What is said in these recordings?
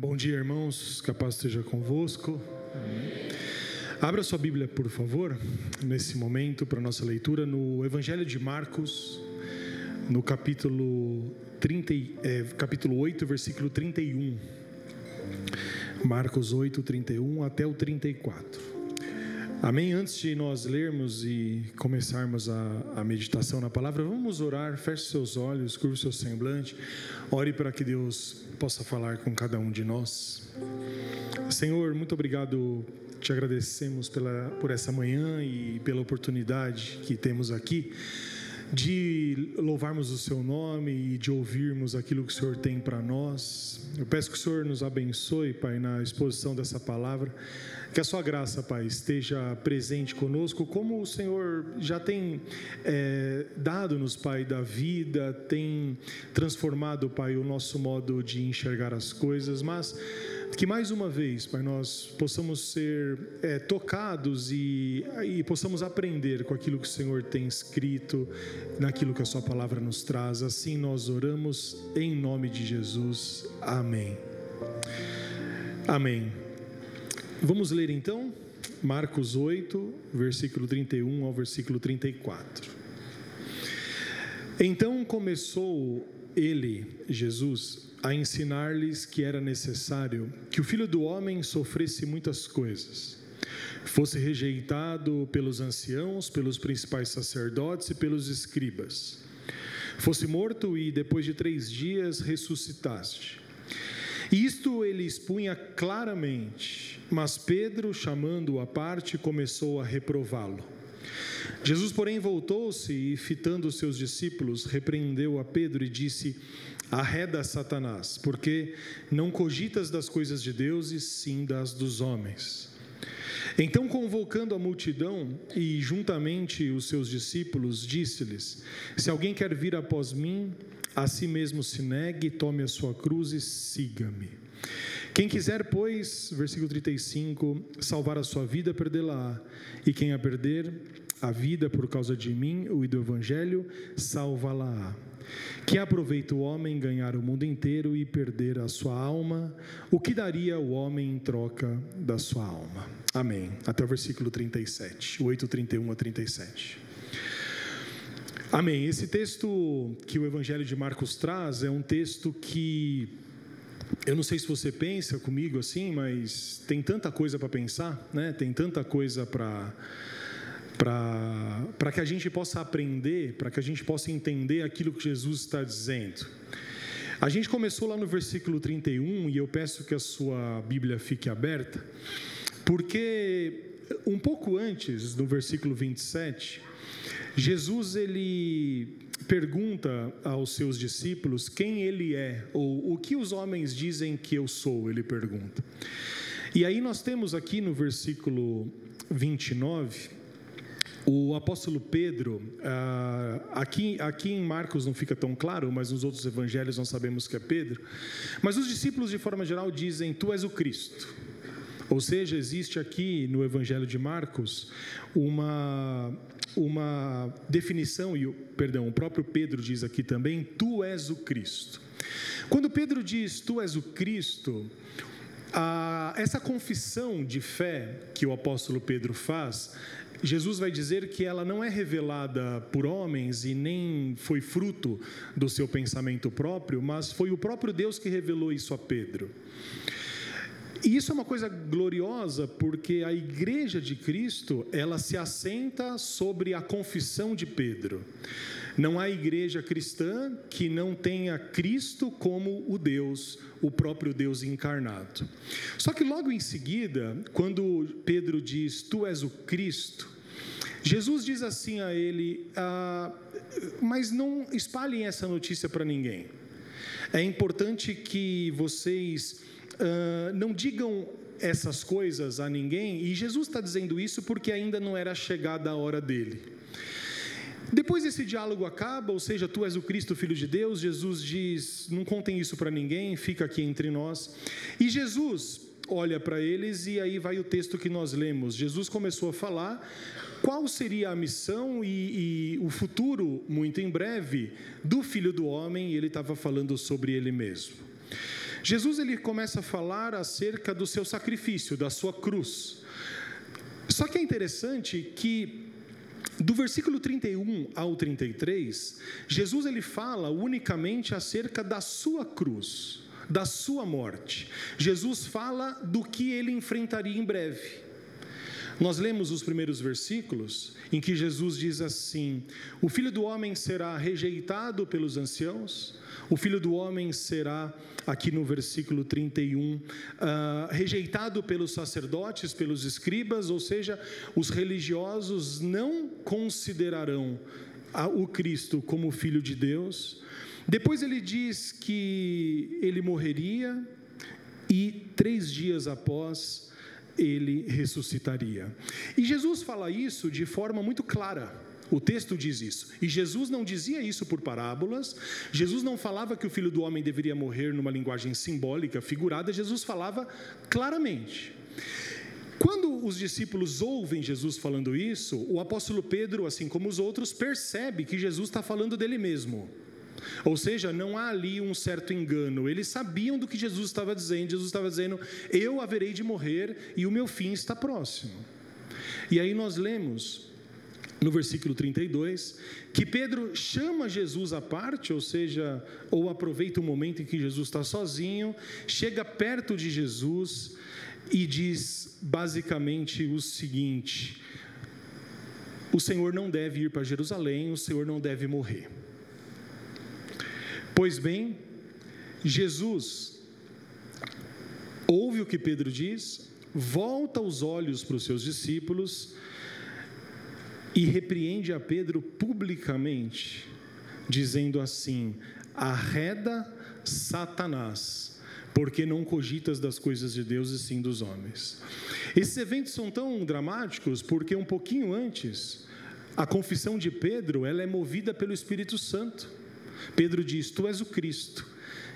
Bom dia, irmãos. Capaz esteja convosco. Abra sua Bíblia, por favor, nesse momento, para nossa leitura, no Evangelho de Marcos, no capítulo, 30, é, capítulo 8, versículo 31. Marcos 8, 31 até o 34. Amém? Antes de nós lermos e começarmos a, a meditação na palavra, vamos orar. Feche seus olhos, curva seu semblante. Ore para que Deus possa falar com cada um de nós. Senhor, muito obrigado. Te agradecemos pela, por essa manhã e pela oportunidade que temos aqui de louvarmos o seu nome e de ouvirmos aquilo que o Senhor tem para nós. Eu peço que o Senhor nos abençoe, Pai, na exposição dessa palavra. Que a sua graça, Pai, esteja presente conosco, como o Senhor já tem é, dado-nos, Pai, da vida, tem transformado, Pai, o nosso modo de enxergar as coisas, mas que mais uma vez, Pai, nós possamos ser é, tocados e, e possamos aprender com aquilo que o Senhor tem escrito, naquilo que a Sua palavra nos traz. Assim nós oramos em nome de Jesus. Amém. Amém. Vamos ler então Marcos 8, versículo 31 ao versículo 34. Então começou ele, Jesus, a ensinar-lhes que era necessário que o filho do homem sofresse muitas coisas, fosse rejeitado pelos anciãos, pelos principais sacerdotes e pelos escribas, fosse morto e depois de três dias ressuscitaste. E isto ele expunha claramente, mas Pedro, chamando-o à parte, começou a reprová-lo. Jesus, porém, voltou-se e, fitando os seus discípulos, repreendeu a Pedro e disse: Arreda Satanás, porque não cogitas das coisas de Deus e sim das dos homens. Então, convocando a multidão e juntamente os seus discípulos, disse-lhes: Se alguém quer vir após mim, a si mesmo se negue, tome a sua cruz e siga-me. Quem quiser, pois, versículo 35, salvar a sua vida, perdê-la. E quem a perder, a vida por causa de mim e do evangelho, salva-la. Que aproveita o homem ganhar o mundo inteiro e perder a sua alma? O que daria o homem em troca da sua alma? Amém. Até o versículo 37, 8, 31 a 37. Amém. Esse texto que o Evangelho de Marcos traz é um texto que eu não sei se você pensa comigo assim, mas tem tanta coisa para pensar, né? Tem tanta coisa para para que a gente possa aprender, para que a gente possa entender aquilo que Jesus está dizendo. A gente começou lá no versículo 31 e eu peço que a sua Bíblia fique aberta, porque um pouco antes do versículo 27, Jesus ele pergunta aos seus discípulos quem ele é, ou o que os homens dizem que eu sou, ele pergunta. E aí nós temos aqui no versículo 29, o apóstolo Pedro, ah, aqui, aqui em Marcos não fica tão claro, mas nos outros evangelhos nós sabemos que é Pedro. Mas os discípulos, de forma geral, dizem: Tu és o Cristo. Ou seja, existe aqui no evangelho de Marcos uma, uma definição, e perdão, o próprio Pedro diz aqui também: Tu és o Cristo. Quando Pedro diz Tu és o Cristo, a, essa confissão de fé que o apóstolo Pedro faz Jesus vai dizer que ela não é revelada por homens e nem foi fruto do seu pensamento próprio, mas foi o próprio Deus que revelou isso a Pedro. E isso é uma coisa gloriosa, porque a igreja de Cristo, ela se assenta sobre a confissão de Pedro. Não há igreja cristã que não tenha Cristo como o Deus, o próprio Deus encarnado. Só que logo em seguida, quando Pedro diz: Tu és o Cristo, Jesus diz assim a ele: ah, Mas não espalhem essa notícia para ninguém. É importante que vocês ah, não digam essas coisas a ninguém, e Jesus está dizendo isso porque ainda não era chegada a hora dele. Depois esse diálogo acaba, ou seja, tu és o Cristo, filho de Deus. Jesus diz: não contem isso para ninguém, fica aqui entre nós. E Jesus olha para eles e aí vai o texto que nós lemos. Jesus começou a falar qual seria a missão e, e o futuro, muito em breve, do filho do homem, e ele estava falando sobre ele mesmo. Jesus ele começa a falar acerca do seu sacrifício, da sua cruz. Só que é interessante que do versículo 31 ao 33, Jesus ele fala unicamente acerca da sua cruz, da sua morte. Jesus fala do que ele enfrentaria em breve. Nós lemos os primeiros versículos em que Jesus diz assim: O filho do homem será rejeitado pelos anciãos, o filho do homem será, aqui no versículo 31, uh, ah, rejeitado pelos sacerdotes, pelos escribas, ou seja, os religiosos não considerarão o Cristo como filho de Deus. Depois ele diz que ele morreria e três dias após ele ressuscitaria. E Jesus fala isso de forma muito clara. O texto diz isso. E Jesus não dizia isso por parábolas. Jesus não falava que o filho do homem deveria morrer numa linguagem simbólica, figurada. Jesus falava claramente. Quando os discípulos ouvem Jesus falando isso, o apóstolo Pedro, assim como os outros, percebe que Jesus está falando dele mesmo. Ou seja, não há ali um certo engano. Eles sabiam do que Jesus estava dizendo. Jesus estava dizendo: Eu haverei de morrer e o meu fim está próximo. E aí nós lemos no versículo 32, que Pedro chama Jesus à parte, ou seja, ou aproveita o momento em que Jesus está sozinho, chega perto de Jesus e diz basicamente o seguinte: o Senhor não deve ir para Jerusalém, o Senhor não deve morrer. Pois bem, Jesus ouve o que Pedro diz, volta os olhos para os seus discípulos e repreende a Pedro publicamente, dizendo assim: arreda Satanás, porque não cogitas das coisas de Deus e sim dos homens. Esses eventos são tão dramáticos porque um pouquinho antes, a confissão de Pedro, ela é movida pelo Espírito Santo. Pedro diz: Tu és o Cristo.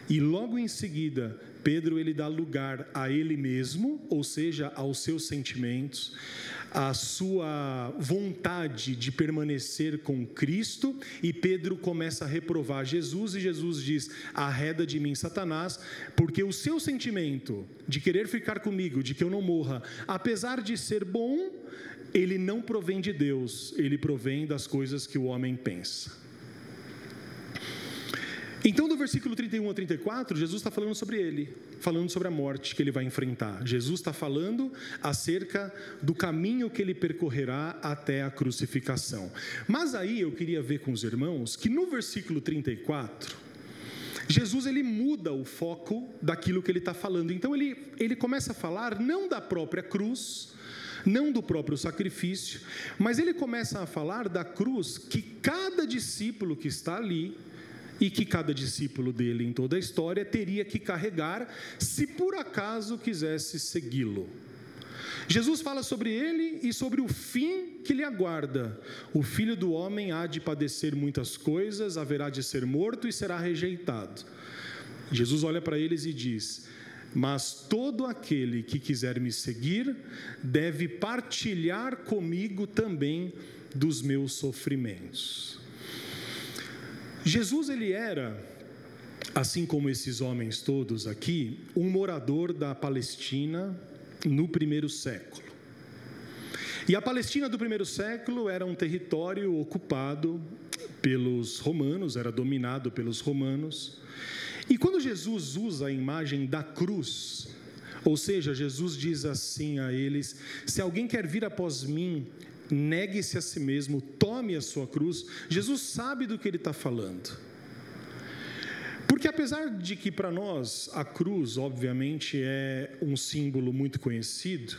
E logo em seguida, Pedro ele dá lugar a ele mesmo, ou seja, aos seus sentimentos, à sua vontade de permanecer com Cristo, e Pedro começa a reprovar Jesus, e Jesus diz: Arreda de mim, Satanás, porque o seu sentimento de querer ficar comigo, de que eu não morra, apesar de ser bom, ele não provém de Deus, ele provém das coisas que o homem pensa. Então, do versículo 31 a 34, Jesus está falando sobre ele, falando sobre a morte que ele vai enfrentar. Jesus está falando acerca do caminho que ele percorrerá até a crucificação. Mas aí eu queria ver com os irmãos que no versículo 34, Jesus ele muda o foco daquilo que ele está falando. Então ele, ele começa a falar não da própria cruz, não do próprio sacrifício, mas ele começa a falar da cruz que cada discípulo que está ali e que cada discípulo dele em toda a história teria que carregar se por acaso quisesse segui-lo. Jesus fala sobre ele e sobre o fim que lhe aguarda. O filho do homem há de padecer muitas coisas, haverá de ser morto e será rejeitado. Jesus olha para eles e diz: Mas todo aquele que quiser me seguir deve partilhar comigo também dos meus sofrimentos. Jesus ele era, assim como esses homens todos aqui, um morador da Palestina no primeiro século. E a Palestina do primeiro século era um território ocupado pelos romanos, era dominado pelos romanos. E quando Jesus usa a imagem da cruz, ou seja, Jesus diz assim a eles: Se alguém quer vir após mim, negue-se a si mesmo, tome a sua cruz. Jesus sabe do que ele está falando. Porque apesar de que para nós a cruz, obviamente, é um símbolo muito conhecido,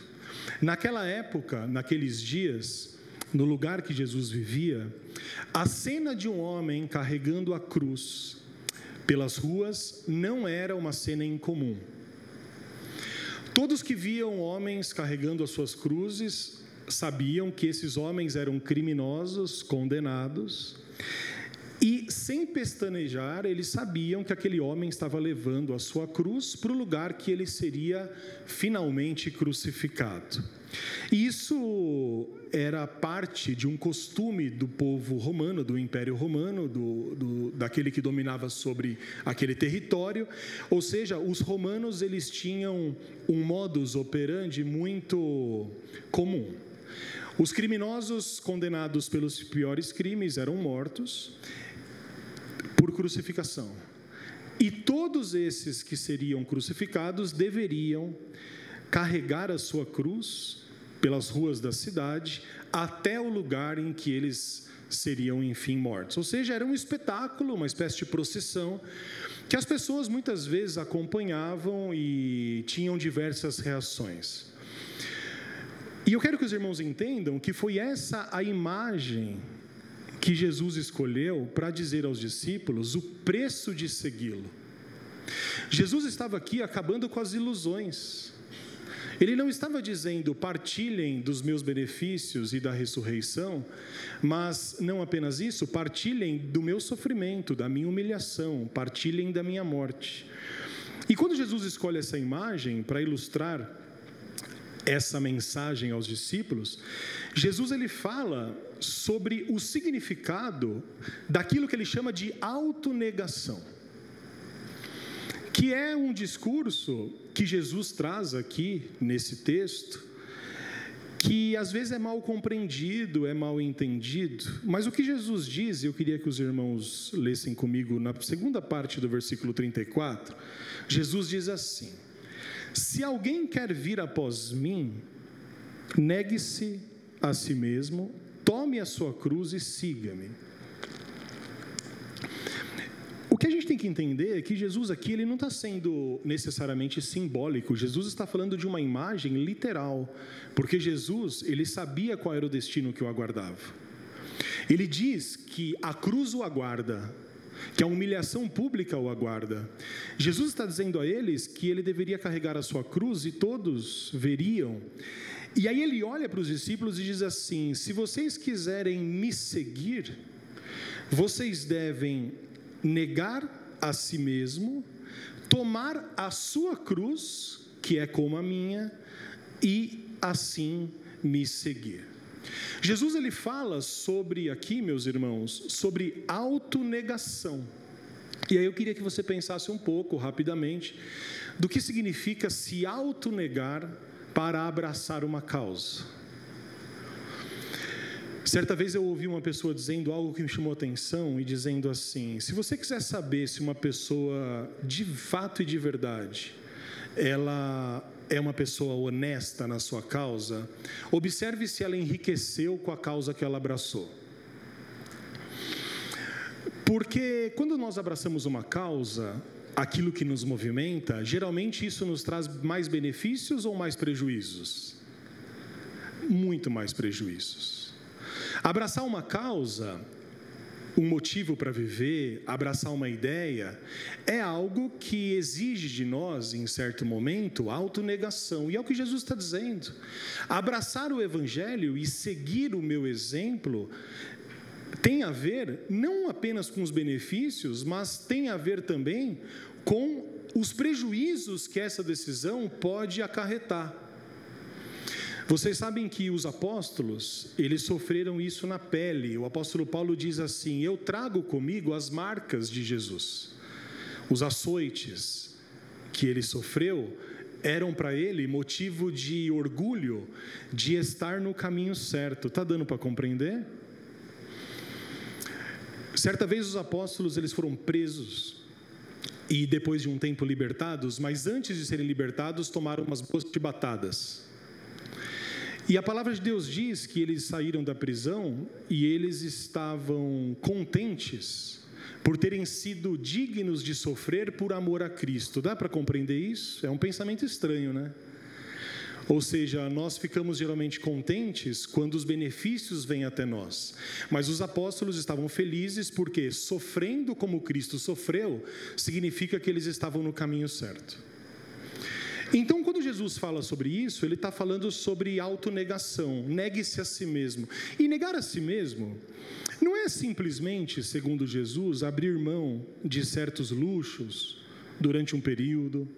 naquela época, naqueles dias, no lugar que Jesus vivia, a cena de um homem carregando a cruz pelas ruas não era uma cena incomum. Todos que viam homens carregando as suas cruzes sabiam que esses homens eram criminosos, condenados, E sem pestanejar, eles sabiam que aquele homem estava levando a sua cruz para o lugar que ele seria finalmente crucificado. Isso era parte de um costume do povo romano, do Império Romano, do, do, daquele que dominava sobre aquele território. Ou seja, os romanos eles tinham um modus operandi muito comum. Os criminosos condenados pelos piores crimes eram mortos por crucificação. E todos esses que seriam crucificados deveriam carregar a sua cruz pelas ruas da cidade até o lugar em que eles seriam enfim mortos. Ou seja, era um espetáculo, uma espécie de procissão que as pessoas muitas vezes acompanhavam e tinham diversas reações. E eu quero que os irmãos entendam que foi essa a imagem que Jesus escolheu para dizer aos discípulos o preço de segui-lo. Jesus estava aqui acabando com as ilusões. Ele não estava dizendo partilhem dos meus benefícios e da ressurreição, mas não apenas isso, partilhem do meu sofrimento, da minha humilhação, partilhem da minha morte. E quando Jesus escolhe essa imagem para ilustrar essa mensagem aos discípulos, Jesus ele fala sobre o significado daquilo que ele chama de autonegação. Que é um discurso que Jesus traz aqui nesse texto, que às vezes é mal compreendido, é mal entendido, mas o que Jesus diz, eu queria que os irmãos lessem comigo na segunda parte do versículo 34, Jesus diz assim: se alguém quer vir após mim, negue-se a si mesmo, tome a sua cruz e siga-me. O que a gente tem que entender é que Jesus aqui ele não está sendo necessariamente simbólico. Jesus está falando de uma imagem literal, porque Jesus ele sabia qual era o destino que o aguardava. Ele diz que a cruz o aguarda, que a humilhação pública o aguarda. Jesus está dizendo a eles que ele deveria carregar a sua cruz e todos veriam. E aí ele olha para os discípulos e diz assim: se vocês quiserem me seguir, vocês devem negar a si mesmo, tomar a sua cruz, que é como a minha, e assim me seguir. Jesus ele fala sobre aqui, meus irmãos, sobre autonegação. E aí eu queria que você pensasse um pouco rapidamente do que significa se autonegar para abraçar uma causa. Certa vez eu ouvi uma pessoa dizendo algo que me chamou atenção e dizendo assim: se você quiser saber se uma pessoa de fato e de verdade ela é uma pessoa honesta na sua causa, observe se ela enriqueceu com a causa que ela abraçou. Porque quando nós abraçamos uma causa, aquilo que nos movimenta, geralmente isso nos traz mais benefícios ou mais prejuízos? Muito mais prejuízos. Abraçar uma causa um motivo para viver, abraçar uma ideia, é algo que exige de nós, em certo momento, autonegação. E é o que Jesus está dizendo. Abraçar o Evangelho e seguir o meu exemplo tem a ver não apenas com os benefícios, mas tem a ver também com os prejuízos que essa decisão pode acarretar. Vocês sabem que os apóstolos, eles sofreram isso na pele. O apóstolo Paulo diz assim: Eu trago comigo as marcas de Jesus. Os açoites que ele sofreu eram para ele motivo de orgulho de estar no caminho certo. Tá dando para compreender? Certa vez os apóstolos eles foram presos e depois de um tempo libertados, mas antes de serem libertados tomaram umas boas chibatadas. E a palavra de Deus diz que eles saíram da prisão e eles estavam contentes por terem sido dignos de sofrer por amor a Cristo. Dá para compreender isso? É um pensamento estranho, né? Ou seja, nós ficamos geralmente contentes quando os benefícios vêm até nós. Mas os apóstolos estavam felizes porque sofrendo como Cristo sofreu, significa que eles estavam no caminho certo. Então, quando Jesus fala sobre isso, ele está falando sobre autonegação, negue-se a si mesmo. E negar a si mesmo não é simplesmente, segundo Jesus, abrir mão de certos luxos durante um período,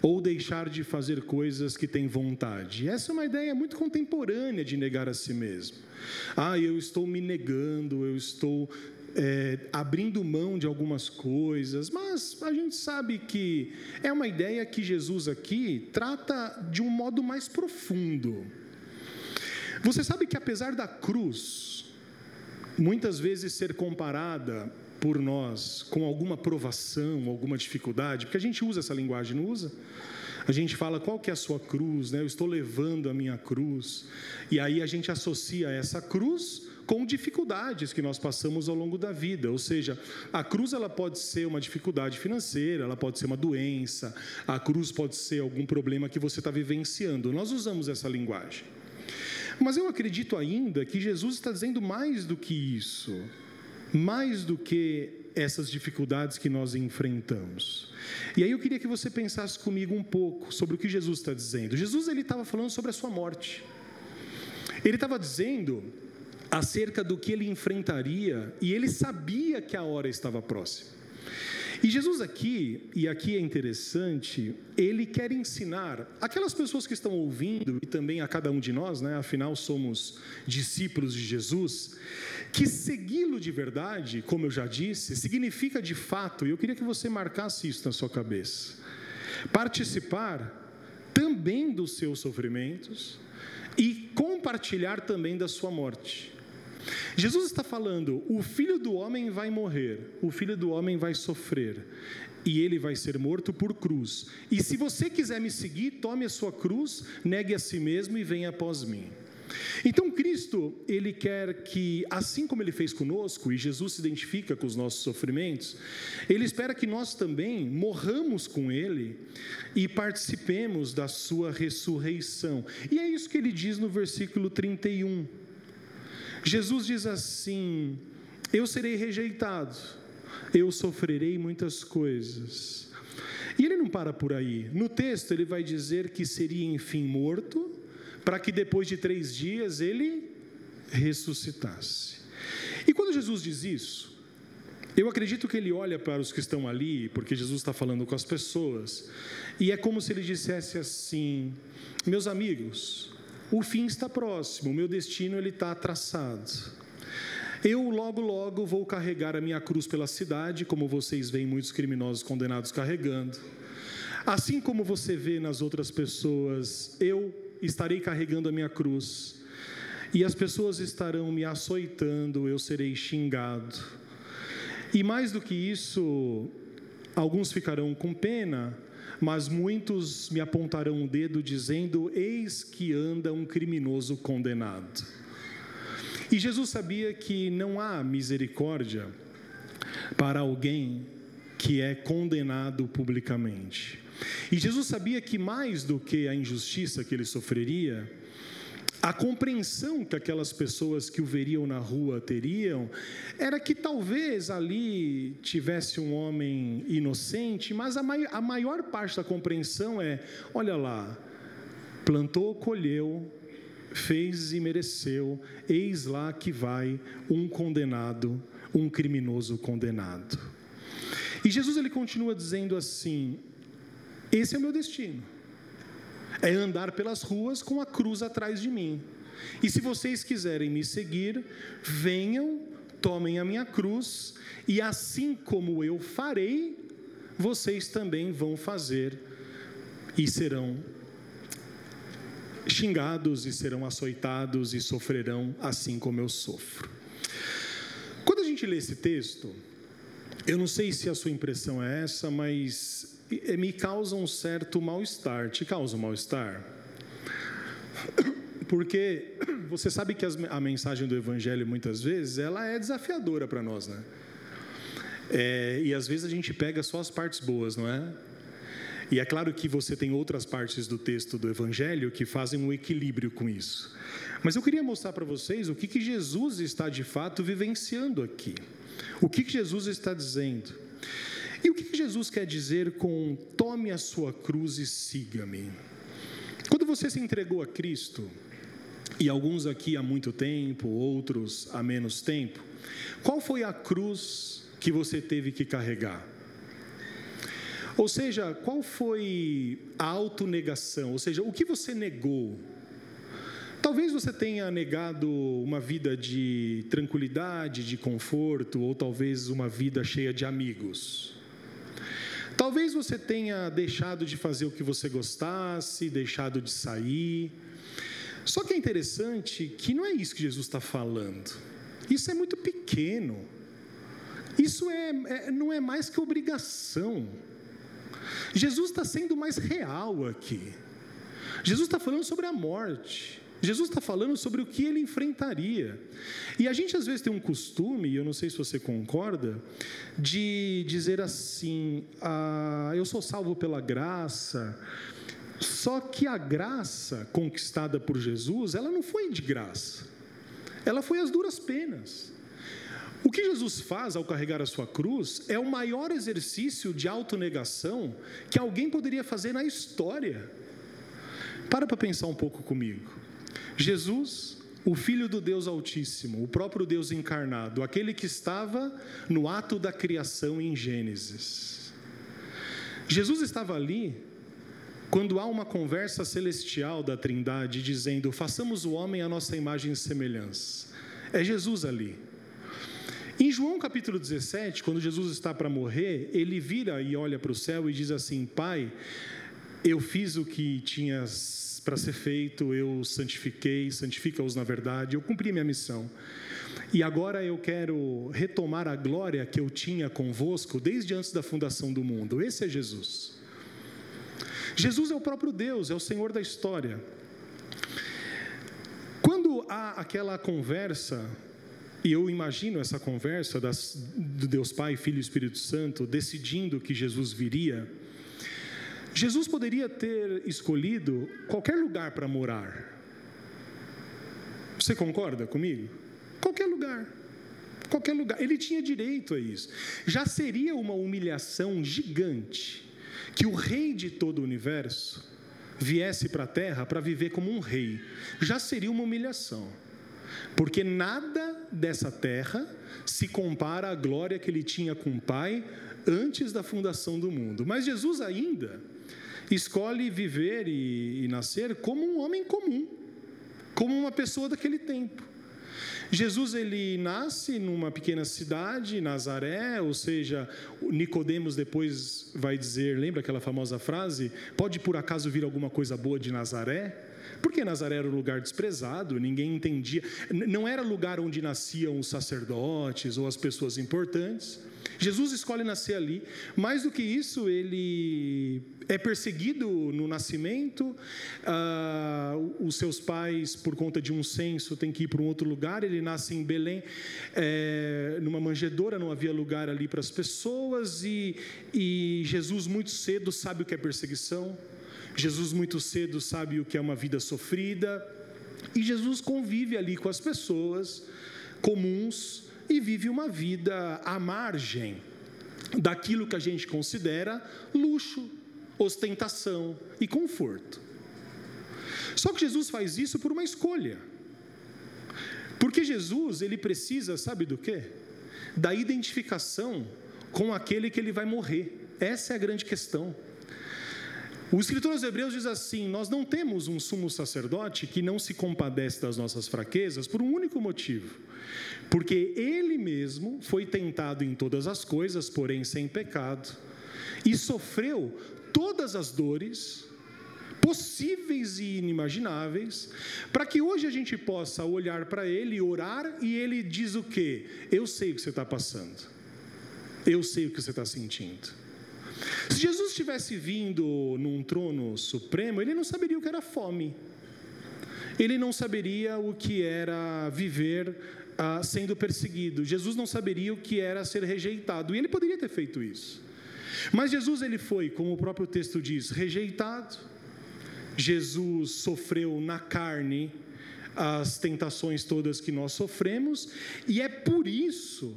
ou deixar de fazer coisas que tem vontade. Essa é uma ideia muito contemporânea de negar a si mesmo. Ah, eu estou me negando, eu estou é, abrindo mão de algumas coisas, mas a gente sabe que é uma ideia que Jesus aqui trata de um modo mais profundo. Você sabe que apesar da cruz, muitas vezes ser comparada por nós com alguma provação, alguma dificuldade, porque a gente usa essa linguagem, não usa? A gente fala qual que é a sua cruz, né? Eu estou levando a minha cruz. E aí a gente associa essa cruz com dificuldades que nós passamos ao longo da vida. Ou seja, a cruz ela pode ser uma dificuldade financeira, ela pode ser uma doença, a cruz pode ser algum problema que você está vivenciando. Nós usamos essa linguagem. Mas eu acredito ainda que Jesus está dizendo mais do que isso, mais do que essas dificuldades que nós enfrentamos. E aí eu queria que você pensasse comigo um pouco sobre o que Jesus está dizendo. Jesus ele estava falando sobre a sua morte. Ele estava dizendo acerca do que ele enfrentaria e ele sabia que a hora estava próxima. E Jesus aqui, e aqui é interessante, ele quer ensinar aquelas pessoas que estão ouvindo e também a cada um de nós, né, afinal somos discípulos de Jesus, que segui-lo de verdade, como eu já disse, significa de fato, e eu queria que você marcasse isso na sua cabeça, participar também dos seus sofrimentos e compartilhar também da sua morte. Jesus está falando: o filho do homem vai morrer, o filho do homem vai sofrer, e ele vai ser morto por cruz. E se você quiser me seguir, tome a sua cruz, negue a si mesmo e venha após mim. Então Cristo, ele quer que, assim como ele fez conosco, e Jesus se identifica com os nossos sofrimentos, ele espera que nós também morramos com ele e participemos da sua ressurreição. E é isso que ele diz no versículo 31. Jesus diz assim: Eu serei rejeitado, eu sofrerei muitas coisas. E ele não para por aí. No texto, ele vai dizer que seria, enfim, morto, para que depois de três dias ele ressuscitasse. E quando Jesus diz isso, eu acredito que ele olha para os que estão ali, porque Jesus está falando com as pessoas, e é como se ele dissesse assim: Meus amigos, o fim está próximo, o meu destino ele está traçado. Eu logo, logo vou carregar a minha cruz pela cidade, como vocês veem muitos criminosos condenados carregando. Assim como você vê nas outras pessoas, eu estarei carregando a minha cruz. E as pessoas estarão me açoitando, eu serei xingado. E mais do que isso, alguns ficarão com pena, mas muitos me apontarão um dedo dizendo: Eis que anda um criminoso condenado. E Jesus sabia que não há misericórdia para alguém que é condenado publicamente. E Jesus sabia que mais do que a injustiça que ele sofreria, a compreensão que aquelas pessoas que o veriam na rua teriam era que talvez ali tivesse um homem inocente, mas a, mai a maior parte da compreensão é: olha lá, plantou, colheu, fez e mereceu, eis lá que vai um condenado, um criminoso condenado. E Jesus ele continua dizendo assim: esse é o meu destino é andar pelas ruas com a cruz atrás de mim. E se vocês quiserem me seguir, venham, tomem a minha cruz, e assim como eu farei, vocês também vão fazer e serão xingados e serão açoitados e sofrerão assim como eu sofro. Quando a gente lê esse texto, eu não sei se a sua impressão é essa, mas me causa um certo mal-estar. Te causa um mal-estar? Porque você sabe que a mensagem do Evangelho, muitas vezes, ela é desafiadora para nós, né? É, e às vezes a gente pega só as partes boas, não é? E é claro que você tem outras partes do texto do Evangelho que fazem um equilíbrio com isso. Mas eu queria mostrar para vocês o que, que Jesus está de fato vivenciando aqui. O que, que Jesus está dizendo. E o que Jesus quer dizer com tome a sua cruz e siga-me? Quando você se entregou a Cristo, e alguns aqui há muito tempo, outros há menos tempo, qual foi a cruz que você teve que carregar? Ou seja, qual foi a autonegação? Ou seja, o que você negou? Talvez você tenha negado uma vida de tranquilidade, de conforto, ou talvez uma vida cheia de amigos. Talvez você tenha deixado de fazer o que você gostasse, deixado de sair. Só que é interessante que não é isso que Jesus está falando. Isso é muito pequeno. Isso é, é não é mais que obrigação. Jesus está sendo mais real aqui. Jesus está falando sobre a morte. Jesus está falando sobre o que ele enfrentaria. E a gente às vezes tem um costume, e eu não sei se você concorda, de dizer assim: ah, eu sou salvo pela graça. Só que a graça conquistada por Jesus, ela não foi de graça, ela foi as duras penas. O que Jesus faz ao carregar a sua cruz é o maior exercício de autonegação que alguém poderia fazer na história. Para para pensar um pouco comigo. Jesus, o Filho do Deus Altíssimo, o próprio Deus encarnado, aquele que estava no ato da criação em Gênesis. Jesus estava ali quando há uma conversa celestial da Trindade dizendo: façamos o homem à nossa imagem e semelhança. É Jesus ali. Em João capítulo 17, quando Jesus está para morrer, ele vira e olha para o céu e diz assim: Pai, eu fiz o que tinhas para ser feito, eu santifiquei, santifica-os na verdade, eu cumpri minha missão. E agora eu quero retomar a glória que eu tinha convosco desde antes da fundação do mundo. Esse é Jesus. Jesus é o próprio Deus, é o Senhor da história. Quando há aquela conversa, e eu imagino essa conversa das, do Deus Pai, Filho e Espírito Santo, decidindo que Jesus viria, Jesus poderia ter escolhido qualquer lugar para morar. Você concorda comigo? Qualquer lugar. Qualquer lugar. Ele tinha direito a isso. Já seria uma humilhação gigante que o rei de todo o universo viesse para a terra para viver como um rei. Já seria uma humilhação. Porque nada dessa terra se compara à glória que ele tinha com o Pai antes da fundação do mundo. Mas Jesus ainda escolhe viver e, e nascer como um homem comum, como uma pessoa daquele tempo. Jesus ele nasce numa pequena cidade, Nazaré, ou seja, Nicodemos depois vai dizer, lembra aquela famosa frase? Pode por acaso vir alguma coisa boa de Nazaré? Porque Nazaré era um lugar desprezado, ninguém entendia, não era lugar onde nasciam os sacerdotes ou as pessoas importantes. Jesus escolhe nascer ali. Mais do que isso, ele é perseguido no nascimento. Ah, os seus pais, por conta de um censo, têm que ir para um outro lugar. Ele nasce em Belém, é, numa manjedoura, não havia lugar ali para as pessoas. E, e Jesus, muito cedo, sabe o que é perseguição. Jesus, muito cedo, sabe o que é uma vida sofrida. E Jesus convive ali com as pessoas comuns e vive uma vida à margem daquilo que a gente considera luxo, ostentação e conforto. Só que Jesus faz isso por uma escolha. Porque Jesus, ele precisa, sabe do quê? Da identificação com aquele que ele vai morrer. Essa é a grande questão. O escritor aos Hebreus diz assim: Nós não temos um sumo sacerdote que não se compadece das nossas fraquezas por um único motivo porque ele mesmo foi tentado em todas as coisas, porém sem pecado, e sofreu todas as dores possíveis e inimagináveis, para que hoje a gente possa olhar para ele, orar e ele diz o que? Eu sei o que você está passando, eu sei o que você está sentindo. Se Jesus tivesse vindo num trono supremo, ele não saberia o que era fome, ele não saberia o que era viver ah, sendo perseguido. Jesus não saberia o que era ser rejeitado, e ele poderia ter feito isso. Mas Jesus ele foi, como o próprio texto diz, rejeitado. Jesus sofreu na carne as tentações todas que nós sofremos, e é por isso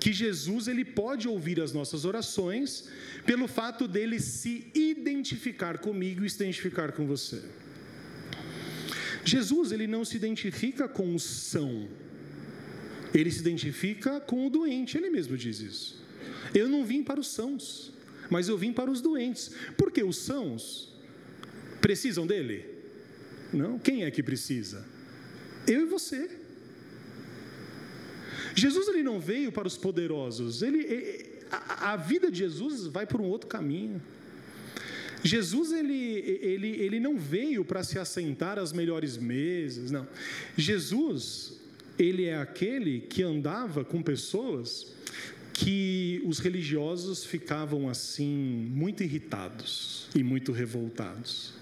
que Jesus ele pode ouvir as nossas orações pelo fato dele se identificar comigo e se identificar com você. Jesus ele não se identifica com o são, ele se identifica com o doente, ele mesmo diz isso. Eu não vim para os sãos, mas eu vim para os doentes. Porque os sãos precisam dele? Não. Quem é que precisa? Eu e você. Jesus ele não veio para os poderosos. Ele, a, a vida de Jesus vai por um outro caminho. Jesus ele, ele, ele não veio para se assentar às melhores mesas, não. Jesus ele é aquele que andava com pessoas que os religiosos ficavam assim muito irritados e muito revoltados.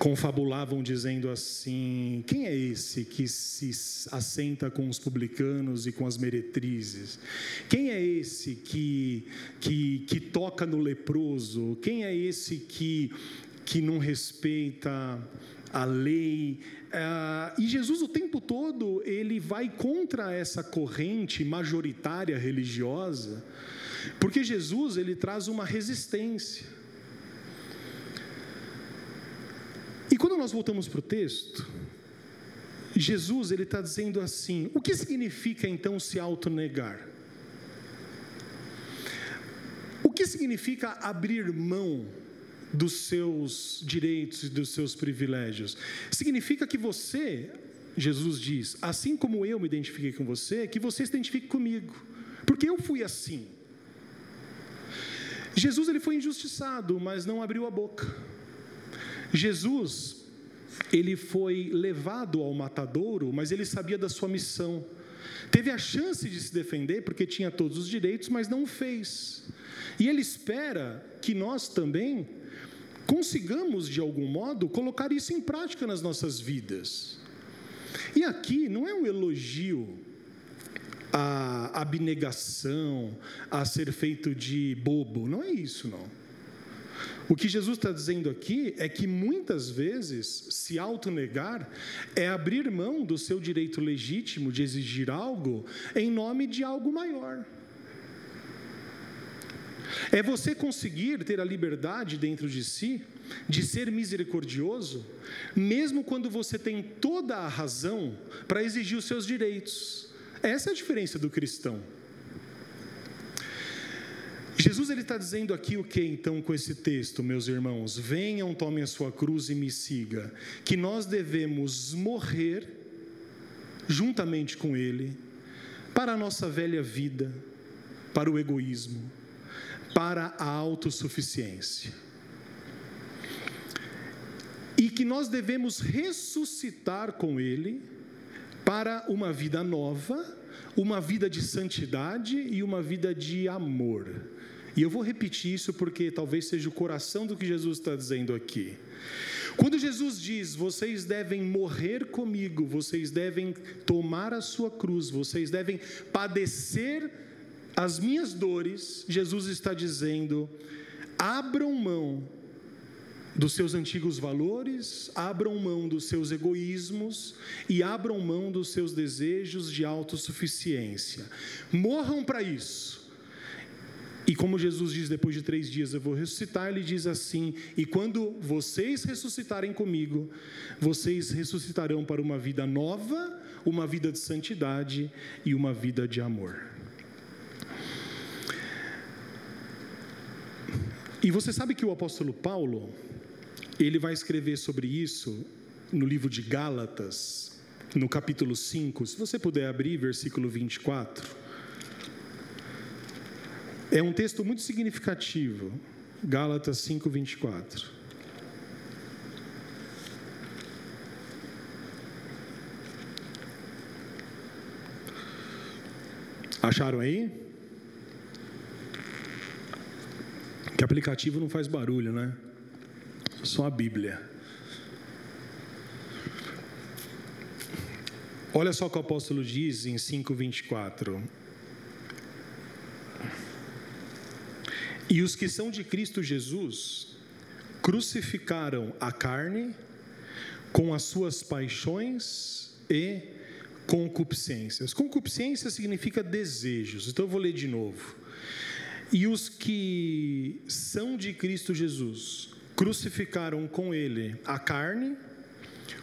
Confabulavam dizendo assim: quem é esse que se assenta com os publicanos e com as meretrizes? Quem é esse que, que, que toca no leproso? Quem é esse que, que não respeita a lei? Ah, e Jesus o tempo todo ele vai contra essa corrente majoritária religiosa, porque Jesus ele traz uma resistência. E quando nós voltamos para o texto, Jesus ele está dizendo assim: o que significa então se autonegar? O que significa abrir mão dos seus direitos e dos seus privilégios. Significa que você, Jesus diz, assim como eu me identifiquei com você, que você se identifique comigo, porque eu fui assim. Jesus ele foi injustiçado, mas não abriu a boca. Jesus ele foi levado ao matadouro, mas ele sabia da sua missão. Teve a chance de se defender porque tinha todos os direitos, mas não o fez. E ele espera que nós também consigamos, de algum modo, colocar isso em prática nas nossas vidas. E aqui não é um elogio à abnegação, a ser feito de bobo, não é isso, não. O que Jesus está dizendo aqui é que muitas vezes se autonegar é abrir mão do seu direito legítimo de exigir algo em nome de algo maior. É você conseguir ter a liberdade dentro de si de ser misericordioso, mesmo quando você tem toda a razão para exigir os seus direitos. Essa é a diferença do cristão. Jesus ele está dizendo aqui o que então com esse texto, meus irmãos? Venham, tomem a sua cruz e me siga. Que nós devemos morrer juntamente com Ele para a nossa velha vida, para o egoísmo, para a autossuficiência. E que nós devemos ressuscitar com Ele para uma vida nova, uma vida de santidade e uma vida de amor. E eu vou repetir isso porque talvez seja o coração do que Jesus está dizendo aqui. Quando Jesus diz: Vocês devem morrer comigo, vocês devem tomar a sua cruz, vocês devem padecer as minhas dores, Jesus está dizendo: abram mão dos seus antigos valores, abram mão dos seus egoísmos e abram mão dos seus desejos de autossuficiência. Morram para isso. E como Jesus diz, depois de três dias eu vou ressuscitar, ele diz assim: E quando vocês ressuscitarem comigo, vocês ressuscitarão para uma vida nova, uma vida de santidade e uma vida de amor. E você sabe que o apóstolo Paulo, ele vai escrever sobre isso no livro de Gálatas, no capítulo 5, se você puder abrir, versículo 24. É um texto muito significativo, Gálatas 5, 24. Acharam aí? Que aplicativo não faz barulho, né? Só a Bíblia. Olha só o que o apóstolo diz em 5:24. E os que são de Cristo Jesus crucificaram a carne com as suas paixões e concupiscências. Concupiscência significa desejos. Então eu vou ler de novo. E os que são de Cristo Jesus crucificaram com ele a carne,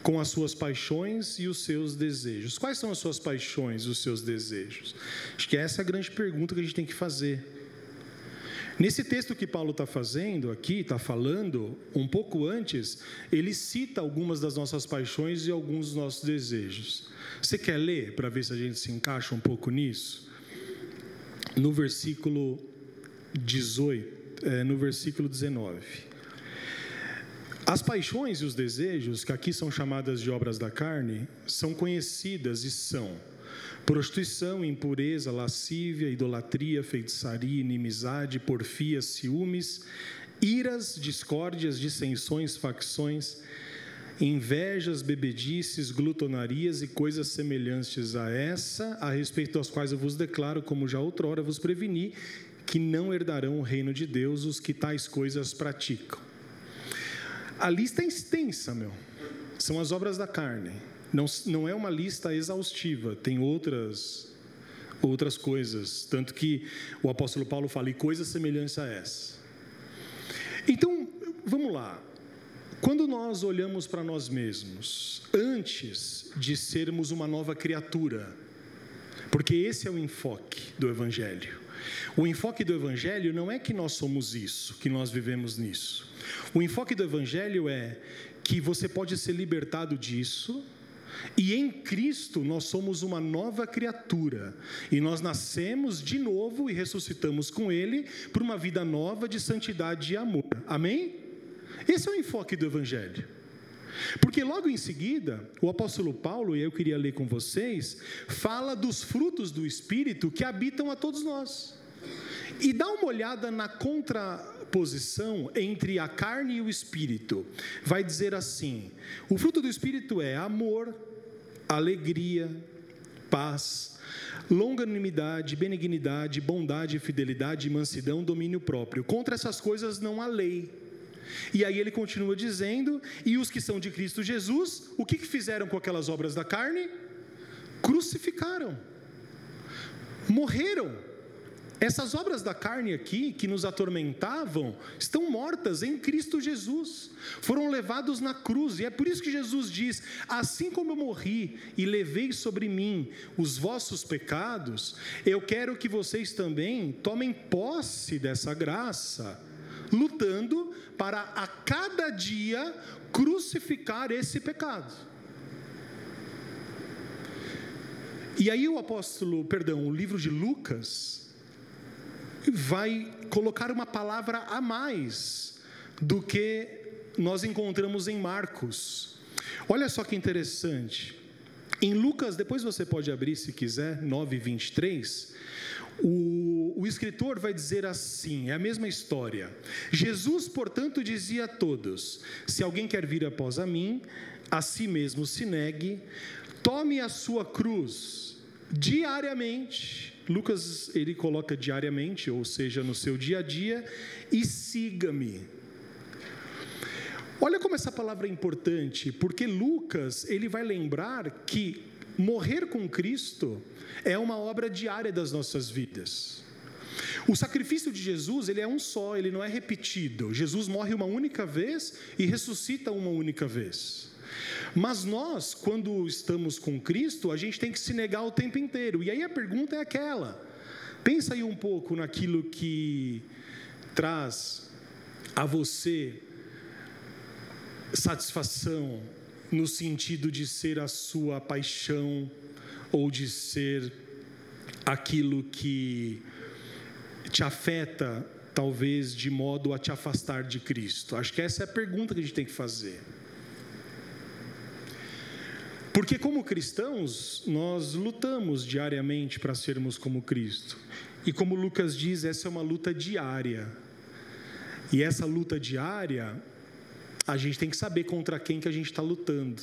com as suas paixões e os seus desejos. Quais são as suas paixões e os seus desejos? Acho que essa é a grande pergunta que a gente tem que fazer. Nesse texto que Paulo está fazendo aqui, está falando, um pouco antes, ele cita algumas das nossas paixões e alguns dos nossos desejos. Você quer ler para ver se a gente se encaixa um pouco nisso? No versículo 18, é, no versículo 19. As paixões e os desejos, que aqui são chamadas de obras da carne, são conhecidas e são prostituição, impureza, lascívia, idolatria, feitiçaria, inimizade, porfia, ciúmes, iras, discórdias, dissensões, facções, invejas, bebedices, glutonarias e coisas semelhantes a essa, a respeito das quais eu vos declaro, como já outrora vos preveni, que não herdarão o reino de Deus os que tais coisas praticam. A lista é extensa, meu. São as obras da carne. Não, não é uma lista exaustiva, tem outras outras coisas, tanto que o apóstolo Paulo fala e coisas semelhantes a essa. Então, vamos lá. Quando nós olhamos para nós mesmos, antes de sermos uma nova criatura, porque esse é o enfoque do evangelho. O enfoque do evangelho não é que nós somos isso, que nós vivemos nisso. O enfoque do evangelho é que você pode ser libertado disso e em Cristo nós somos uma nova criatura. E nós nascemos de novo e ressuscitamos com Ele para uma vida nova de santidade e amor. Amém? Esse é o enfoque do Evangelho. Porque logo em seguida, o apóstolo Paulo, e eu queria ler com vocês, fala dos frutos do Espírito que habitam a todos nós. E dá uma olhada na contraposição entre a carne e o espírito. Vai dizer assim: o fruto do espírito é amor, alegria, paz, longanimidade, benignidade, bondade, fidelidade, mansidão, domínio próprio. Contra essas coisas não há lei. E aí ele continua dizendo: e os que são de Cristo Jesus, o que fizeram com aquelas obras da carne? Crucificaram, morreram essas obras da carne aqui, que nos atormentavam, estão mortas em Cristo Jesus, foram levados na cruz, e é por isso que Jesus diz: Assim como eu morri e levei sobre mim os vossos pecados, eu quero que vocês também tomem posse dessa graça, lutando para a cada dia crucificar esse pecado. E aí o apóstolo, perdão, o livro de Lucas, vai colocar uma palavra a mais do que nós encontramos em Marcos. Olha só que interessante. Em Lucas, depois você pode abrir se quiser, 9, 23. O, o escritor vai dizer assim: é a mesma história. Jesus, portanto, dizia a todos: Se alguém quer vir após a mim, a si mesmo se negue, tome a sua cruz diariamente Lucas ele coloca diariamente, ou seja, no seu dia a dia, e siga-me. Olha como essa palavra é importante, porque Lucas ele vai lembrar que morrer com Cristo é uma obra diária das nossas vidas. O sacrifício de Jesus, ele é um só, ele não é repetido. Jesus morre uma única vez e ressuscita uma única vez. Mas nós, quando estamos com Cristo, a gente tem que se negar o tempo inteiro. E aí a pergunta é aquela: pensa aí um pouco naquilo que traz a você satisfação no sentido de ser a sua paixão ou de ser aquilo que te afeta talvez de modo a te afastar de Cristo? Acho que essa é a pergunta que a gente tem que fazer. Porque, como cristãos, nós lutamos diariamente para sermos como Cristo. E, como Lucas diz, essa é uma luta diária. E essa luta diária, a gente tem que saber contra quem que a gente está lutando.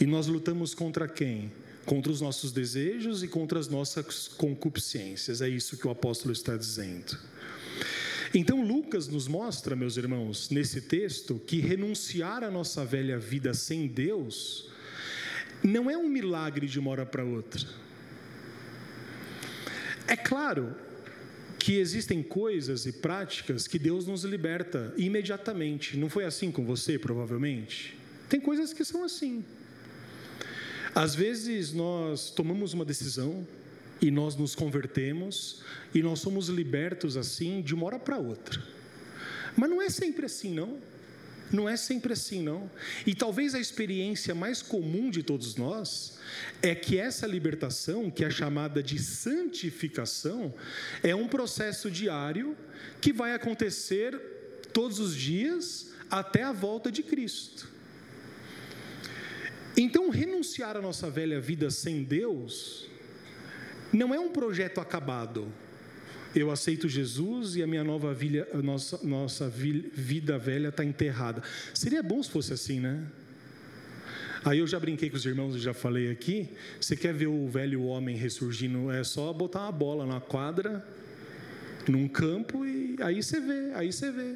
E nós lutamos contra quem? Contra os nossos desejos e contra as nossas concupiscências. É isso que o apóstolo está dizendo. Então, Lucas nos mostra, meus irmãos, nesse texto, que renunciar à nossa velha vida sem Deus não é um milagre de uma hora para outra. É claro que existem coisas e práticas que Deus nos liberta imediatamente. Não foi assim com você, provavelmente? Tem coisas que são assim. Às vezes nós tomamos uma decisão e nós nos convertemos e nós somos libertos assim de uma hora para outra. Mas não é sempre assim, não. Não é sempre assim, não. E talvez a experiência mais comum de todos nós é que essa libertação, que é chamada de santificação, é um processo diário que vai acontecer todos os dias até a volta de Cristo. Então, renunciar à nossa velha vida sem Deus não é um projeto acabado eu aceito Jesus e a minha nova vida, nossa, nossa vida velha está enterrada. Seria bom se fosse assim, né? Aí eu já brinquei com os irmãos, já falei aqui. Você quer ver o velho homem ressurgindo? É só botar uma bola na quadra, num campo e aí você vê, aí você vê.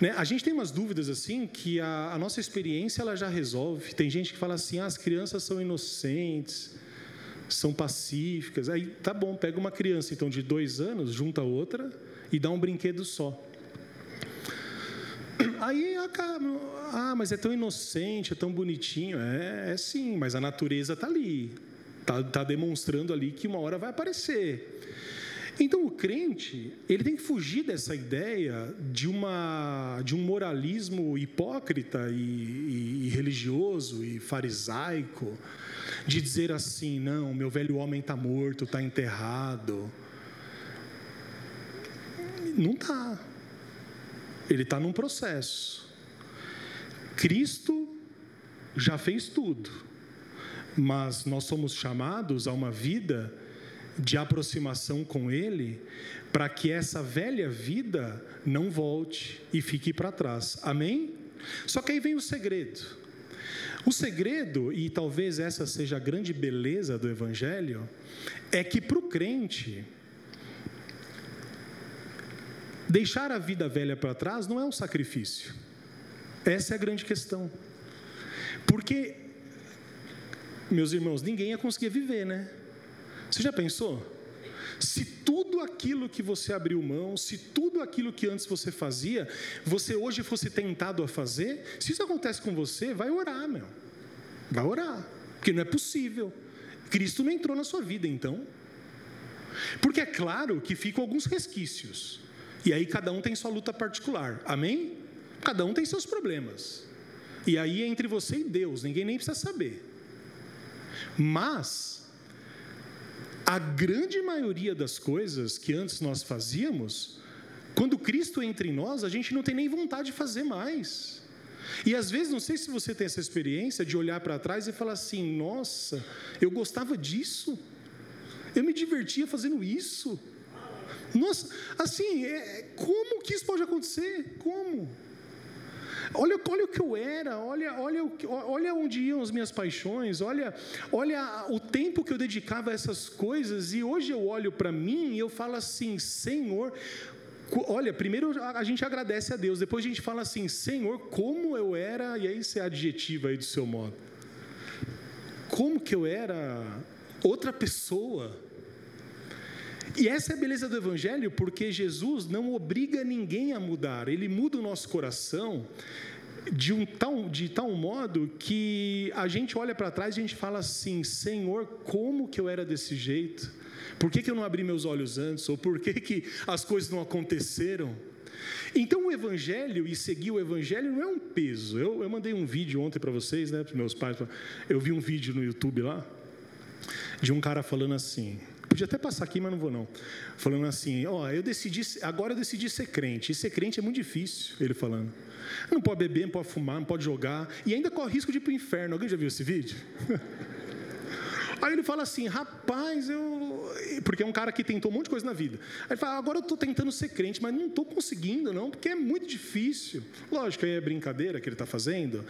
Né? A gente tem umas dúvidas assim que a, a, nossa experiência ela já resolve. Tem gente que fala assim: ah, as crianças são inocentes são pacíficas. Aí tá bom, pega uma criança então de dois anos, junta outra e dá um brinquedo só. Aí acaba, ah, mas é tão inocente, é tão bonitinho. É, é sim, mas a natureza está ali, está tá demonstrando ali que uma hora vai aparecer. Então o crente ele tem que fugir dessa ideia de uma de um moralismo hipócrita e, e, e religioso e farisaico de dizer assim: não, meu velho homem está morto, está enterrado. Não está. Ele está num processo. Cristo já fez tudo, mas nós somos chamados a uma vida de aproximação com Ele, para que essa velha vida não volte e fique para trás. Amém? Só que aí vem o segredo. O segredo, e talvez essa seja a grande beleza do Evangelho, é que para o crente, deixar a vida velha para trás não é um sacrifício. Essa é a grande questão. Porque, meus irmãos, ninguém ia conseguir viver, né? Você já pensou? Se tudo aquilo que você abriu mão, se tudo aquilo que antes você fazia, você hoje fosse tentado a fazer, se isso acontece com você, vai orar, meu. Vai orar, porque não é possível. Cristo não entrou na sua vida, então. Porque é claro que ficam alguns resquícios. E aí cada um tem sua luta particular. Amém? Cada um tem seus problemas. E aí é entre você e Deus, ninguém nem precisa saber. Mas a grande maioria das coisas que antes nós fazíamos, quando Cristo entra em nós, a gente não tem nem vontade de fazer mais. E às vezes, não sei se você tem essa experiência de olhar para trás e falar assim: nossa, eu gostava disso, eu me divertia fazendo isso. Nossa, assim, é, como que isso pode acontecer? Como? Olha, olha o que eu era, olha, olha, olha onde iam as minhas paixões, olha, olha o tempo que eu dedicava a essas coisas, e hoje eu olho para mim e eu falo assim, Senhor, olha, primeiro a gente agradece a Deus, depois a gente fala assim, Senhor, como eu era, e aí você adjetiva aí do seu modo. Como que eu era outra pessoa. E essa é a beleza do Evangelho, porque Jesus não obriga ninguém a mudar, ele muda o nosso coração de, um tal, de tal modo que a gente olha para trás e a gente fala assim: Senhor, como que eu era desse jeito? Por que, que eu não abri meus olhos antes? Ou por que, que as coisas não aconteceram? Então, o Evangelho e seguir o Evangelho não é um peso. Eu, eu mandei um vídeo ontem para vocês, né, para meus pais. Eu vi um vídeo no YouTube lá, de um cara falando assim. Podia até passar aqui, mas não vou não. Falando assim, ó, oh, eu decidi, agora eu decidi ser crente. E ser crente é muito difícil, ele falando. Não pode beber, não pode fumar, não pode jogar. E ainda corre risco de ir para o inferno. Alguém já viu esse vídeo? Aí ele fala assim, rapaz, eu. Porque é um cara que tentou um monte de coisa na vida. Aí ele fala, agora eu estou tentando ser crente, mas não estou conseguindo, não, porque é muito difícil. Lógico, aí é brincadeira que ele está fazendo,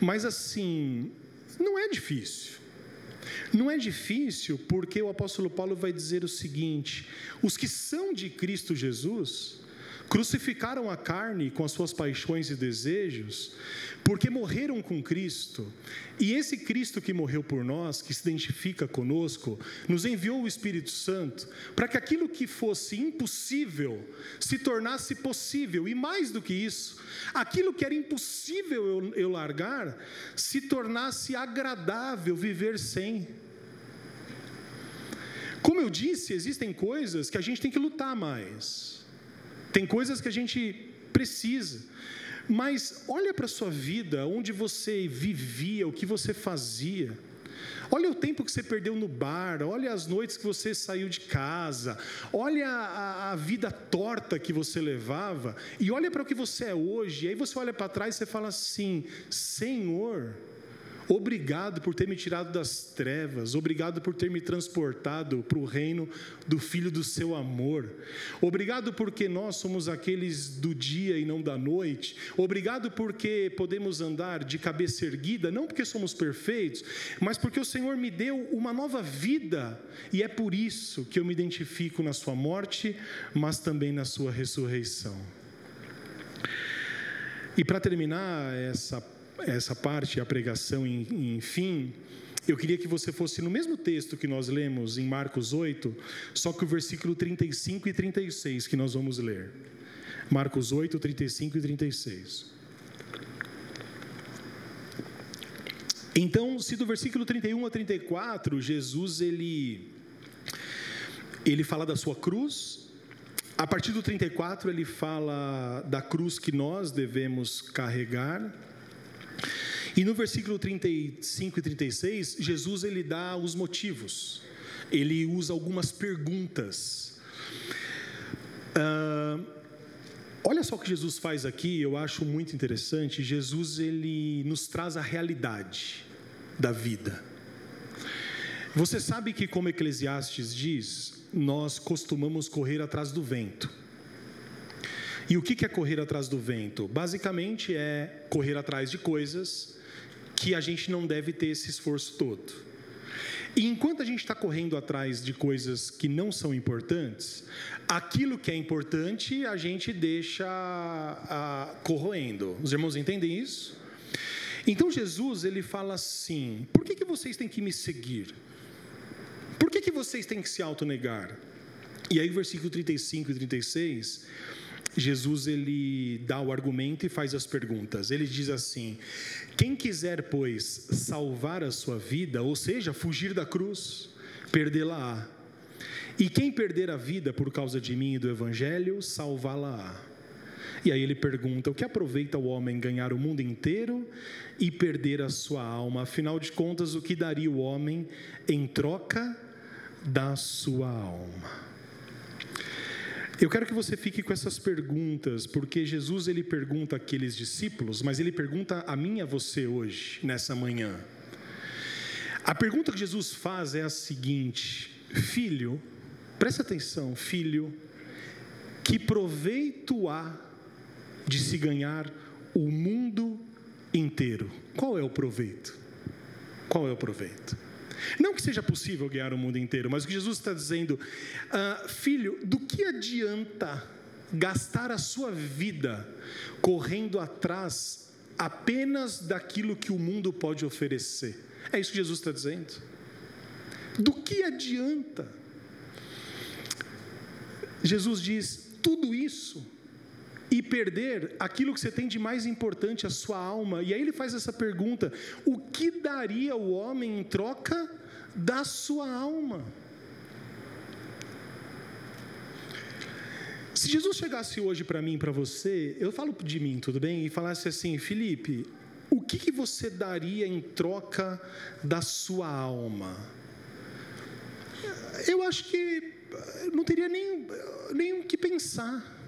mas assim, não é difícil. Não é difícil porque o apóstolo Paulo vai dizer o seguinte: os que são de Cristo Jesus crucificaram a carne com as suas paixões e desejos, porque morreram com Cristo. E esse Cristo que morreu por nós, que se identifica conosco, nos enviou o Espírito Santo para que aquilo que fosse impossível se tornasse possível, e mais do que isso, aquilo que era impossível eu, eu largar se tornasse agradável viver sem. Como eu disse, existem coisas que a gente tem que lutar mais. Tem coisas que a gente precisa. Mas olha para a sua vida, onde você vivia, o que você fazia. Olha o tempo que você perdeu no bar, olha as noites que você saiu de casa, olha a, a vida torta que você levava, e olha para o que você é hoje. E aí você olha para trás e você fala assim: Senhor, Obrigado por ter me tirado das trevas, obrigado por ter me transportado para o reino do Filho do seu amor. Obrigado porque nós somos aqueles do dia e não da noite. Obrigado porque podemos andar de cabeça erguida, não porque somos perfeitos, mas porque o Senhor me deu uma nova vida e é por isso que eu me identifico na Sua morte, mas também na Sua ressurreição. E para terminar essa essa parte, a pregação, enfim, eu queria que você fosse no mesmo texto que nós lemos em Marcos 8, só que o versículo 35 e 36 que nós vamos ler. Marcos 8, 35 e 36. Então, se do versículo 31 a 34, Jesus ele ele fala da sua cruz, a partir do 34 ele fala da cruz que nós devemos carregar. E no versículo 35 e 36, Jesus ele dá os motivos. Ele usa algumas perguntas. Uh, olha só o que Jesus faz aqui, eu acho muito interessante. Jesus ele nos traz a realidade da vida. Você sabe que, como Eclesiastes diz, nós costumamos correr atrás do vento. E o que é correr atrás do vento? Basicamente é correr atrás de coisas que a gente não deve ter esse esforço todo. E enquanto a gente está correndo atrás de coisas que não são importantes, aquilo que é importante a gente deixa a, corroendo. Os irmãos entendem isso? Então Jesus ele fala assim: por que, que vocês têm que me seguir? Por que, que vocês têm que se autonegar? E aí, versículo 35 e 36 Jesus ele dá o argumento e faz as perguntas. Ele diz assim: Quem quiser, pois, salvar a sua vida, ou seja, fugir da cruz, perdê-la-á. E quem perder a vida por causa de mim e do evangelho, salvá-la-á. E aí ele pergunta: O que aproveita o homem ganhar o mundo inteiro e perder a sua alma? Afinal de contas, o que daria o homem em troca da sua alma? Eu quero que você fique com essas perguntas, porque Jesus ele pergunta àqueles discípulos, mas ele pergunta a mim e a você hoje, nessa manhã. A pergunta que Jesus faz é a seguinte: Filho, presta atenção, filho, que proveito há de se ganhar o mundo inteiro? Qual é o proveito? Qual é o proveito? Não que seja possível ganhar o mundo inteiro, mas o que Jesus está dizendo, ah, filho, do que adianta gastar a sua vida correndo atrás apenas daquilo que o mundo pode oferecer? É isso que Jesus está dizendo. Do que adianta? Jesus diz: tudo isso e perder aquilo que você tem de mais importante, a sua alma. E aí ele faz essa pergunta: o que daria o homem em troca da sua alma? Se Jesus chegasse hoje para mim, para você, eu falo de mim, tudo bem? E falasse assim, Felipe, o que, que você daria em troca da sua alma? Eu acho que não teria nem, nem o que pensar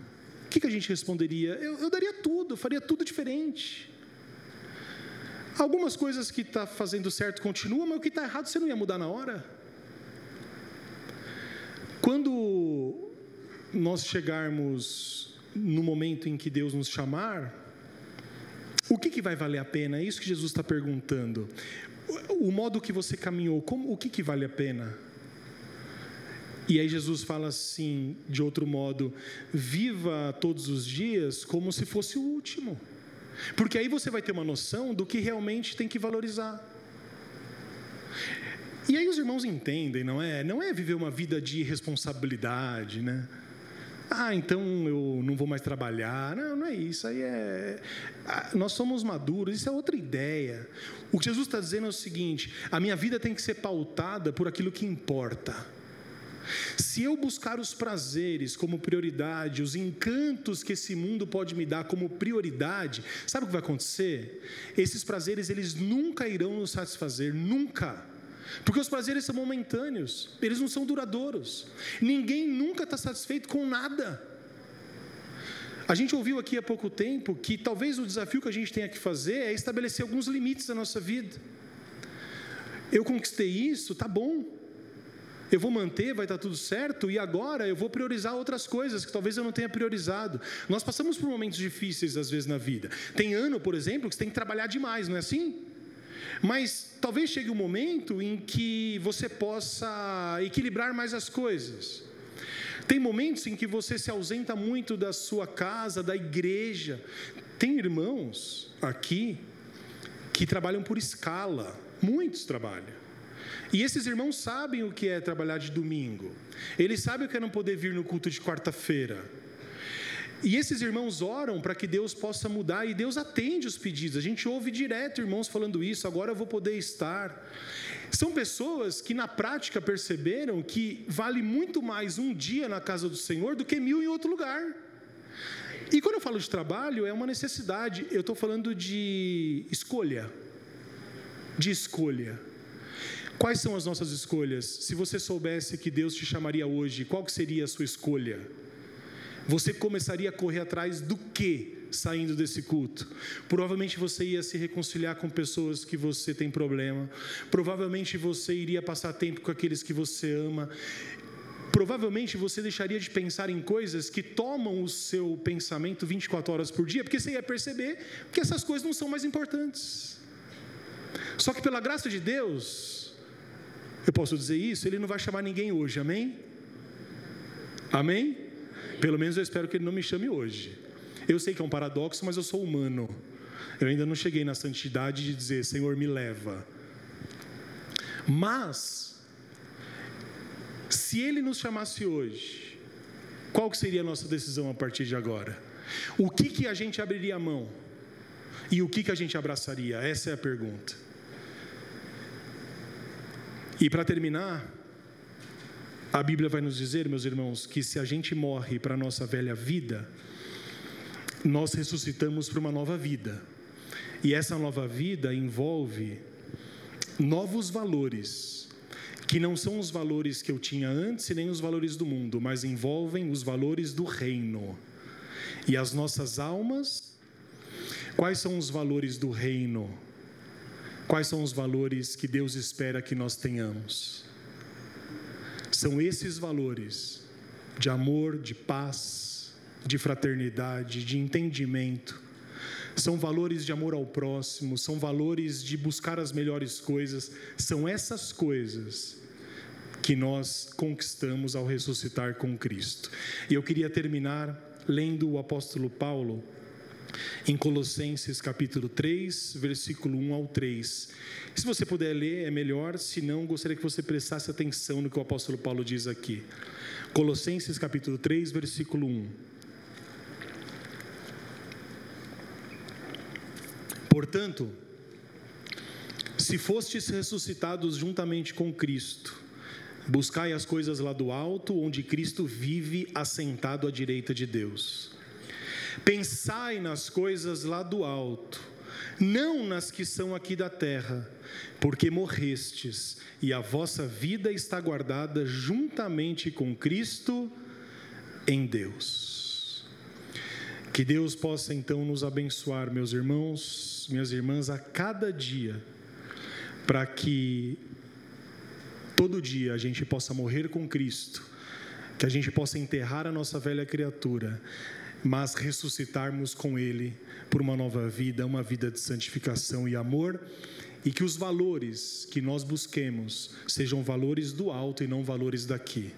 que, que a gente responderia? Eu, eu daria tudo, eu faria tudo diferente. Algumas coisas que está fazendo certo continuam, mas o que está errado você não ia mudar na hora. Quando nós chegarmos no momento em que Deus nos chamar, o que, que vai valer a pena? É isso que Jesus está perguntando. O modo que você caminhou, como, o que, que vale a pena? E aí Jesus fala assim, de outro modo, viva todos os dias como se fosse o último. Porque aí você vai ter uma noção do que realmente tem que valorizar. E aí os irmãos entendem, não é? Não é viver uma vida de responsabilidade, né? Ah, então eu não vou mais trabalhar. Não, não é isso. Aí é. Nós somos maduros, isso é outra ideia. O que Jesus está dizendo é o seguinte: a minha vida tem que ser pautada por aquilo que importa. Se eu buscar os prazeres como prioridade, os encantos que esse mundo pode me dar como prioridade, sabe o que vai acontecer? Esses prazeres eles nunca irão nos satisfazer, nunca. Porque os prazeres são momentâneos, eles não são duradouros. Ninguém nunca está satisfeito com nada. A gente ouviu aqui há pouco tempo que talvez o desafio que a gente tenha que fazer é estabelecer alguns limites da nossa vida. Eu conquistei isso, tá bom. Eu vou manter, vai estar tudo certo, e agora eu vou priorizar outras coisas que talvez eu não tenha priorizado. Nós passamos por momentos difíceis às vezes na vida. Tem ano, por exemplo, que você tem que trabalhar demais, não é assim? Mas talvez chegue um momento em que você possa equilibrar mais as coisas. Tem momentos em que você se ausenta muito da sua casa, da igreja. Tem irmãos aqui que trabalham por escala, muitos trabalham. E esses irmãos sabem o que é trabalhar de domingo. Eles sabem o que é não poder vir no culto de quarta-feira. E esses irmãos oram para que Deus possa mudar e Deus atende os pedidos. A gente ouve direto irmãos falando isso, agora eu vou poder estar. São pessoas que na prática perceberam que vale muito mais um dia na casa do Senhor do que mil em outro lugar. E quando eu falo de trabalho, é uma necessidade, eu estou falando de escolha. De escolha. Quais são as nossas escolhas? Se você soubesse que Deus te chamaria hoje, qual seria a sua escolha? Você começaria a correr atrás do que saindo desse culto? Provavelmente você ia se reconciliar com pessoas que você tem problema. Provavelmente você iria passar tempo com aqueles que você ama. Provavelmente você deixaria de pensar em coisas que tomam o seu pensamento 24 horas por dia, porque você ia perceber que essas coisas não são mais importantes. Só que pela graça de Deus, eu posso dizer isso, Ele não vai chamar ninguém hoje, amém? Amém? Pelo menos eu espero que ele não me chame hoje. Eu sei que é um paradoxo, mas eu sou humano. Eu ainda não cheguei na santidade de dizer, Senhor, me leva. Mas, se ele nos chamasse hoje, qual que seria a nossa decisão a partir de agora? O que, que a gente abriria a mão? E o que, que a gente abraçaria? Essa é a pergunta. E para terminar, a Bíblia vai nos dizer, meus irmãos, que se a gente morre para a nossa velha vida, nós ressuscitamos para uma nova vida. E essa nova vida envolve novos valores, que não são os valores que eu tinha antes e nem os valores do mundo, mas envolvem os valores do reino. E as nossas almas, quais são os valores do reino? Quais são os valores que Deus espera que nós tenhamos? São esses valores de amor, de paz, de fraternidade, de entendimento. São valores de amor ao próximo, são valores de buscar as melhores coisas. São essas coisas que nós conquistamos ao ressuscitar com Cristo. E eu queria terminar lendo o apóstolo Paulo em Colossenses capítulo 3, versículo 1 ao 3. Se você puder ler, é melhor, se não, gostaria que você prestasse atenção no que o apóstolo Paulo diz aqui. Colossenses capítulo 3, versículo 1. Portanto, se fostes ressuscitados juntamente com Cristo, buscai as coisas lá do alto, onde Cristo vive assentado à direita de Deus. Pensai nas coisas lá do alto, não nas que são aqui da terra, porque morrestes e a vossa vida está guardada juntamente com Cristo em Deus. Que Deus possa então nos abençoar, meus irmãos, minhas irmãs, a cada dia, para que todo dia a gente possa morrer com Cristo, que a gente possa enterrar a nossa velha criatura mas ressuscitarmos com Ele por uma nova vida, uma vida de santificação e amor, e que os valores que nós busquemos sejam valores do alto e não valores daqui.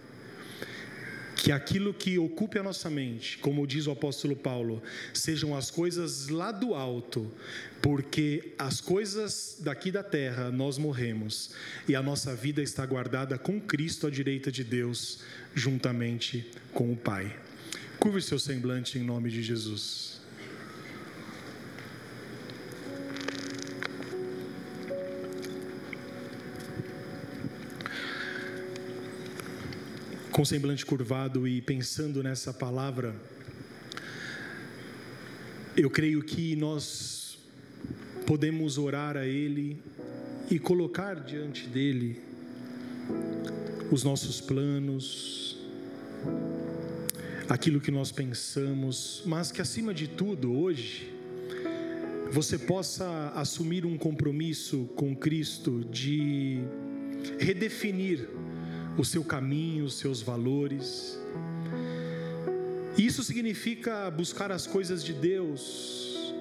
que aquilo que ocupe a nossa mente, como diz o apóstolo Paulo, sejam as coisas lá do alto, porque as coisas daqui da terra nós morremos e a nossa vida está guardada com Cristo à direita de Deus, juntamente com o Pai. Curve seu semblante em nome de Jesus. com semblante curvado e pensando nessa palavra, eu creio que nós podemos orar a Ele e colocar diante dele os nossos planos, aquilo que nós pensamos, mas que acima de tudo, hoje, você possa assumir um compromisso com Cristo de redefinir o seu caminho, os seus valores. Isso significa buscar as coisas de Deus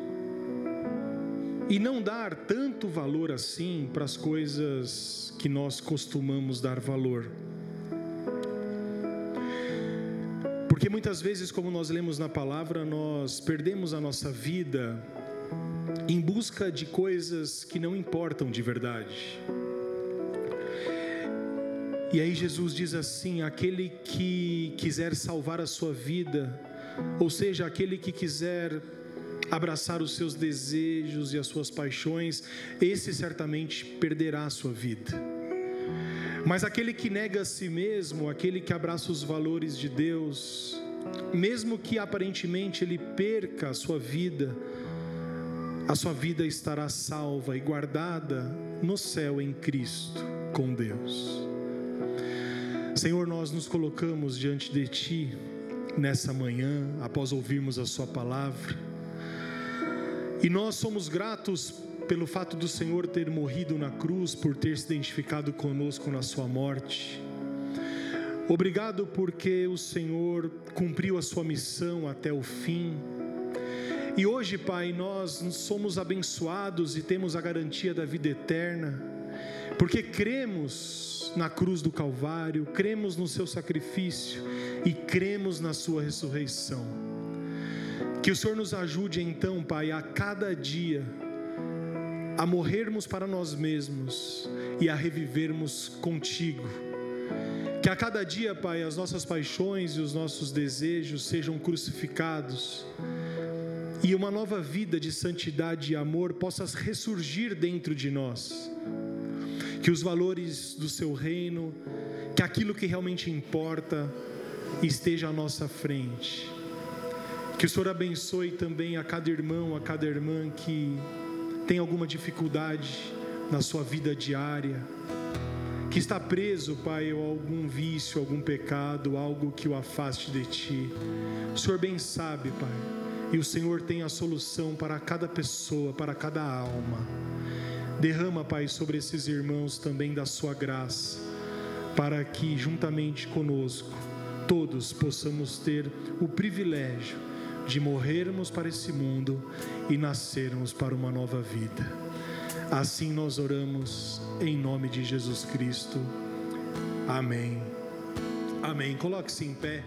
e não dar tanto valor assim para as coisas que nós costumamos dar valor. Porque muitas vezes, como nós lemos na palavra, nós perdemos a nossa vida em busca de coisas que não importam de verdade. E aí Jesus diz assim: aquele que quiser salvar a sua vida, ou seja, aquele que quiser abraçar os seus desejos e as suas paixões, esse certamente perderá a sua vida. Mas aquele que nega a si mesmo, aquele que abraça os valores de Deus, mesmo que aparentemente ele perca a sua vida, a sua vida estará salva e guardada no céu em Cristo com Deus. Senhor, nós nos colocamos diante de Ti nessa manhã, após ouvirmos a Sua palavra, e nós somos gratos pelo fato do Senhor ter morrido na cruz, por ter se identificado conosco na Sua morte. Obrigado porque o Senhor cumpriu a Sua missão até o fim. E hoje, Pai, nós somos abençoados e temos a garantia da vida eterna, porque cremos na cruz do Calvário, cremos no seu sacrifício e cremos na sua ressurreição. Que o Senhor nos ajude então, Pai, a cada dia a morrermos para nós mesmos e a revivermos contigo. Que a cada dia, Pai, as nossas paixões e os nossos desejos sejam crucificados e uma nova vida de santidade e amor possa ressurgir dentro de nós que os valores do seu reino, que aquilo que realmente importa esteja à nossa frente. Que o Senhor abençoe também a cada irmão, a cada irmã que tem alguma dificuldade na sua vida diária, que está preso, Pai, a algum vício, algum pecado, algo que o afaste de Ti. O Senhor bem sabe, Pai, e o Senhor tem a solução para cada pessoa, para cada alma. Derrama, Pai, sobre esses irmãos também da sua graça, para que juntamente conosco todos possamos ter o privilégio de morrermos para esse mundo e nascermos para uma nova vida. Assim nós oramos em nome de Jesus Cristo. Amém. Amém. Coloque-se em pé.